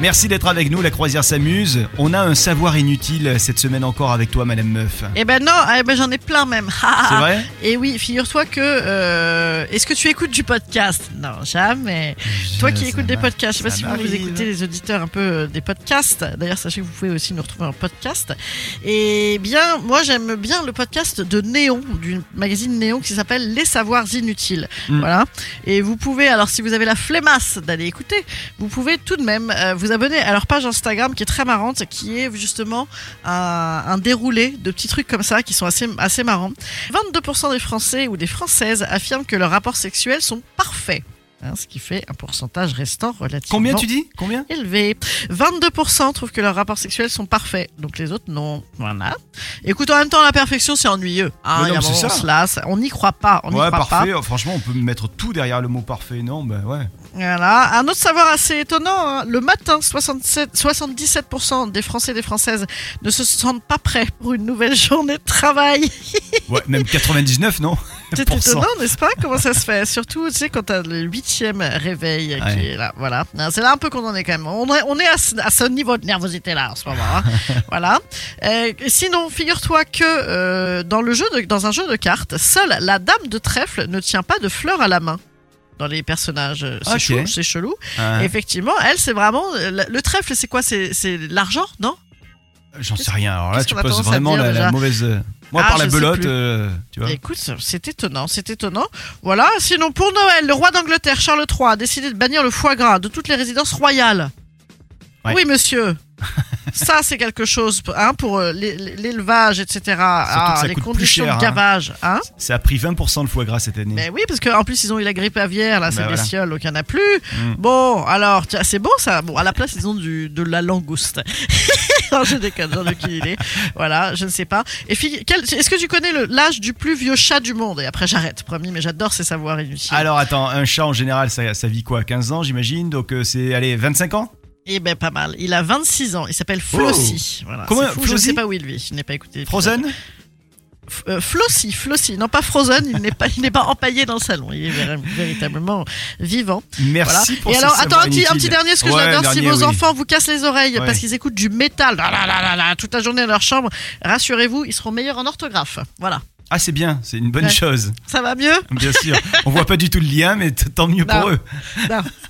Merci d'être avec nous, la croisière s'amuse. On a un savoir inutile cette semaine encore avec toi, Madame Meuf. Eh ben non, eh ben j'en ai plein même. C'est vrai Et oui, figure-toi que. euh, Est-ce que tu écoutes du podcast? Non, jamais. Toi qui écoutes des podcasts, je sais pas si vous, vous écoutez les auditeurs un peu euh, des podcasts. D'ailleurs, sachez que vous pouvez aussi nous retrouver en podcast. Et bien, moi j'aime bien le podcast de Néon, du magazine Néon qui s'appelle Les Savoirs Inutiles. Mm. Voilà. Et vous pouvez, alors si vous avez la flemmasse d'aller écouter, vous pouvez tout de même euh, vous abonner à leur page Instagram qui est très marrante, qui est justement un, un déroulé de petits trucs comme ça qui sont assez, assez marrants. 22% des Français ou des Françaises affirment que leurs rapports sexuels sont parfaits. Hein, ce qui fait un pourcentage restant relativement Combien tu dis? Combien? élevé. 22% trouvent que leurs rapports sexuels sont parfaits. Donc les autres, non. Voilà. Écoute, en même temps, la perfection, c'est ennuyeux. Hein, il y a non, un c'est moment, ça. on se lasse. On n'y croit pas. On Ouais, croit pas. parfait. Franchement, on peut mettre tout derrière le mot parfait. Non, bah ouais. Voilà. Un autre savoir assez étonnant, hein. le matin, 67, 77% des Français et des Françaises ne se sentent pas prêts pour une nouvelle journée de travail. Ouais, même 99, non? C'est étonnant, n'est-ce pas? Comment ça se fait? Surtout, tu sais, quand t'as le huitième réveil qui est là. Voilà. C'est là un peu qu'on en est quand même. On est, on est à, ce, à ce niveau de nervosité là en ce moment. hein. voilà. Euh, sinon, figure-toi que euh, dans le jeu, de, dans un jeu de cartes, seule la dame de trèfle ne tient pas de fleurs à la main. Dans les personnages, c'est chou, c'est chelou. Hein, Effectivement, elle, c'est vraiment. Le, le trèfle, c'est quoi? C'est c'est l'argent, non? J'en sais rien. Alors là, tu poses vraiment dire, la, mauvaise. euh, Moi, Ah, par la belote, euh, tu vois. Écoute, c'est étonnant, c'est étonnant. Voilà, sinon pour Noël, le roi d'Angleterre, Charles III, a décidé de bannir le foie gras de toutes les résidences royales. Ouais. Oui, monsieur. Ça, c'est quelque chose hein, pour euh, l'é- l'élevage, etc. Ah, ça les coûte plus conditions cher, de hein. gavage. Hein Ça a pris 20% le foie gras cette année. Mais oui, parce qu'en plus, ils ont eu la grippe aviaire, là, c'est Bah, voilà. bestiole, donc il n'y en a plus. Mm. Bon, alors, tiens, c'est bon ça. Bon, à la place, ils ont du, de la langouste. non, je déconne, j'en ai aucune idée. Voilà, je ne sais pas. Et est-ce que tu connais l'âge du plus vieux chat du monde? Et après, j'arrête, promis, mais j'adore ces savoirs inutiles. Alors attends, un chat en général, ça, ça vit quoi? 15 ans, j'imagine? Donc euh, c'est, allez, 25 ans? Eh ben, pas mal. Il a 26 ans. Il s'appelle Flossie. Voilà, Comment- fou, je ne sais pas où il vit. Je n'ai pas écouté. Frozen F- euh, Flossie, Flossie. Non, pas Frozen. Il n'est pas, il n'est pas empaillé dans le salon. Il est véri- véritablement vivant. Voilà. Merci pour Et alors, attends, un petit, un inutile. petit dernier, ce que Ouais, j'adore, si vos oui. enfants vous cassent les oreilles Ouais. parce qu'ils écoutent du métal là, là, là, là, là, toute la journée dans leur chambre, rassurez-vous, ils seront meilleurs en orthographe. Voilà. Ah, c'est bien, c'est une bonne Ouais. chose. Ça va mieux? Bien sûr. On voit pas du tout le lien, mais tant mieux Non. pour eux. Non.